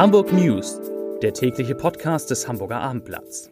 Hamburg News, der tägliche Podcast des Hamburger Abendblatts.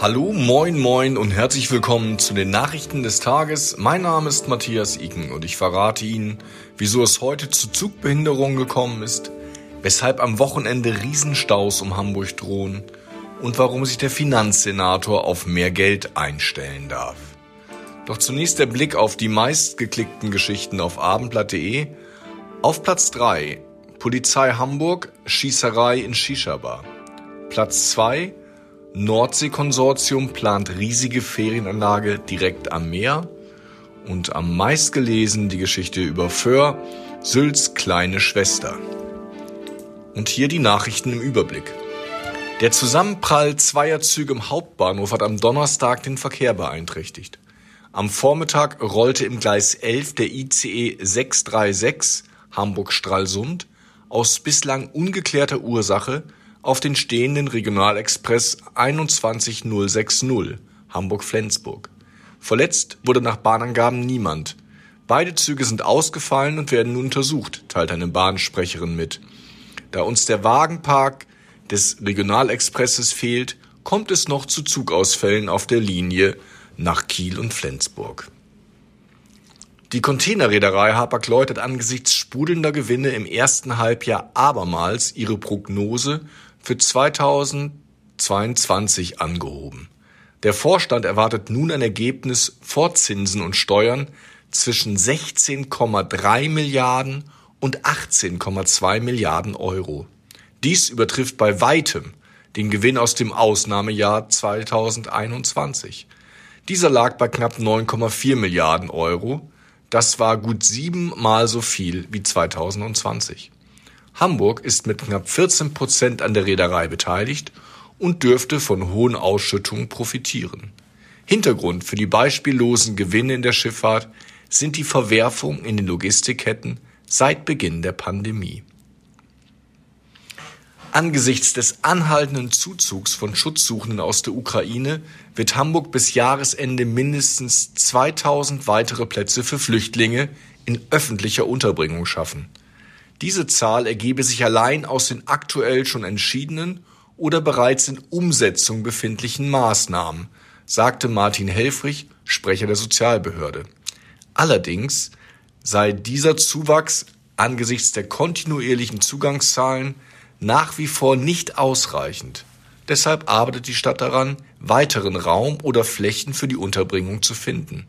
Hallo, moin, moin und herzlich willkommen zu den Nachrichten des Tages. Mein Name ist Matthias Iken und ich verrate Ihnen, wieso es heute zu Zugbehinderungen gekommen ist, weshalb am Wochenende Riesenstaus um Hamburg drohen und warum sich der Finanzsenator auf mehr Geld einstellen darf. Doch zunächst der Blick auf die meistgeklickten Geschichten auf abendblatt.de. Auf Platz 3 Polizei Hamburg, Schießerei in Shisha-Bar. Platz 2 Nordsee-Konsortium plant riesige Ferienanlage direkt am Meer. Und am meistgelesen die Geschichte über Föhr, Sülz kleine Schwester. Und hier die Nachrichten im Überblick. Der Zusammenprall zweier Züge im Hauptbahnhof hat am Donnerstag den Verkehr beeinträchtigt. Am Vormittag rollte im Gleis 11 der ICE 636 Hamburg-Stralsund aus bislang ungeklärter Ursache auf den stehenden Regionalexpress 21060 Hamburg-Flensburg. Verletzt wurde nach Bahnangaben niemand. Beide Züge sind ausgefallen und werden nun untersucht, teilt eine Bahnsprecherin mit. Da uns der Wagenpark des Regionalexpresses fehlt, kommt es noch zu Zugausfällen auf der Linie nach Kiel und Flensburg. Die Containerreederei Hapag-Lloyd hat angesichts sprudelnder Gewinne im ersten Halbjahr abermals ihre Prognose für 2022 angehoben. Der Vorstand erwartet nun ein Ergebnis vor Zinsen und Steuern zwischen 16,3 Milliarden und 18,2 Milliarden Euro. Dies übertrifft bei weitem den Gewinn aus dem Ausnahmejahr 2021. Dieser lag bei knapp 9,4 Milliarden Euro. Das war gut siebenmal so viel wie 2020. Hamburg ist mit knapp 14 Prozent an der Reederei beteiligt und dürfte von hohen Ausschüttungen profitieren. Hintergrund für die beispiellosen Gewinne in der Schifffahrt sind die Verwerfungen in den Logistikketten seit Beginn der Pandemie. Angesichts des anhaltenden Zuzugs von Schutzsuchenden aus der Ukraine wird Hamburg bis Jahresende mindestens 2000 weitere Plätze für Flüchtlinge in öffentlicher Unterbringung schaffen. Diese Zahl ergebe sich allein aus den aktuell schon entschiedenen oder bereits in Umsetzung befindlichen Maßnahmen, sagte Martin Helfrich, Sprecher der Sozialbehörde. Allerdings sei dieser Zuwachs angesichts der kontinuierlichen Zugangszahlen nach wie vor nicht ausreichend. Deshalb arbeitet die Stadt daran, weiteren Raum oder Flächen für die Unterbringung zu finden.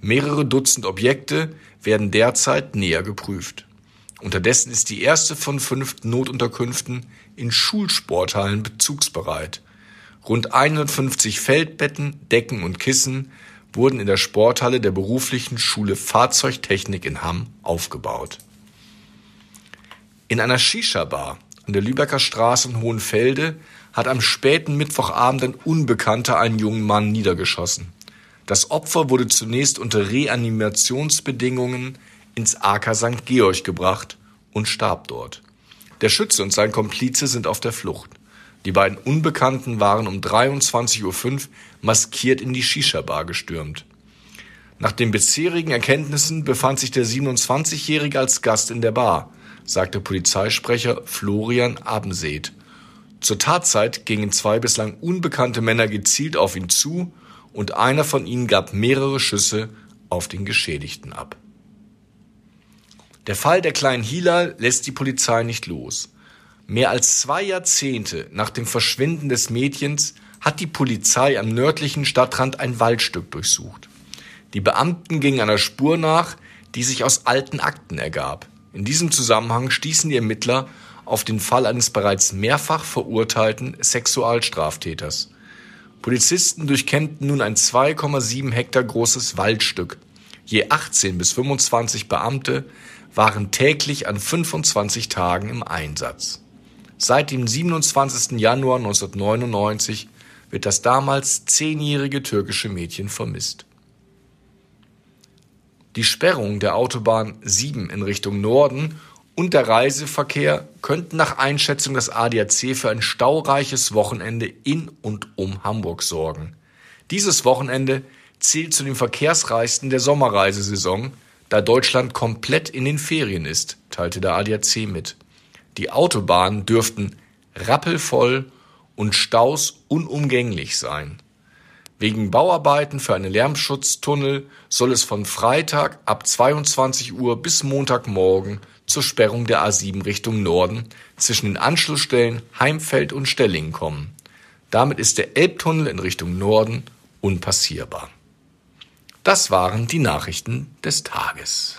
Mehrere Dutzend Objekte werden derzeit näher geprüft. Unterdessen ist die erste von fünf Notunterkünften in Schulsporthallen bezugsbereit. Rund 150 Feldbetten, Decken und Kissen wurden in der Sporthalle der beruflichen Schule Fahrzeugtechnik in Hamm aufgebaut. In einer Shisha-Bar an der Lübecker Straße in Hohenfelde hat am späten Mittwochabend ein Unbekannter einen jungen Mann niedergeschossen. Das Opfer wurde zunächst unter Reanimationsbedingungen ins AK St. Georg gebracht und starb dort. Der Schütze und sein Komplize sind auf der Flucht. Die beiden Unbekannten waren um 23.05 Uhr maskiert in die Shisha-Bar gestürmt. Nach den bisherigen Erkenntnissen befand sich der 27-Jährige als Gast in der Bar sagte Polizeisprecher Florian Abenseth. Zur Tatzeit gingen zwei bislang unbekannte Männer gezielt auf ihn zu und einer von ihnen gab mehrere Schüsse auf den Geschädigten ab. Der Fall der kleinen Hilal lässt die Polizei nicht los. Mehr als zwei Jahrzehnte nach dem Verschwinden des Mädchens hat die Polizei am nördlichen Stadtrand ein Waldstück durchsucht. Die Beamten gingen einer Spur nach, die sich aus alten Akten ergab. In diesem Zusammenhang stießen die Ermittler auf den Fall eines bereits mehrfach verurteilten Sexualstraftäters. Polizisten durchkämmten nun ein 2,7 Hektar großes Waldstück. Je 18 bis 25 Beamte waren täglich an 25 Tagen im Einsatz. Seit dem 27. Januar 1999 wird das damals zehnjährige türkische Mädchen vermisst. Die Sperrung der Autobahn 7 in Richtung Norden und der Reiseverkehr könnten nach Einschätzung des ADAC für ein staureiches Wochenende in und um Hamburg sorgen. Dieses Wochenende zählt zu den verkehrsreichsten der Sommerreisesaison, da Deutschland komplett in den Ferien ist, teilte der ADAC mit. Die Autobahnen dürften rappelvoll und Staus unumgänglich sein. Wegen Bauarbeiten für einen Lärmschutztunnel soll es von Freitag ab 22 Uhr bis Montagmorgen zur Sperrung der A7 Richtung Norden zwischen den Anschlussstellen Heimfeld und Stellingen kommen. Damit ist der Elbtunnel in Richtung Norden unpassierbar. Das waren die Nachrichten des Tages.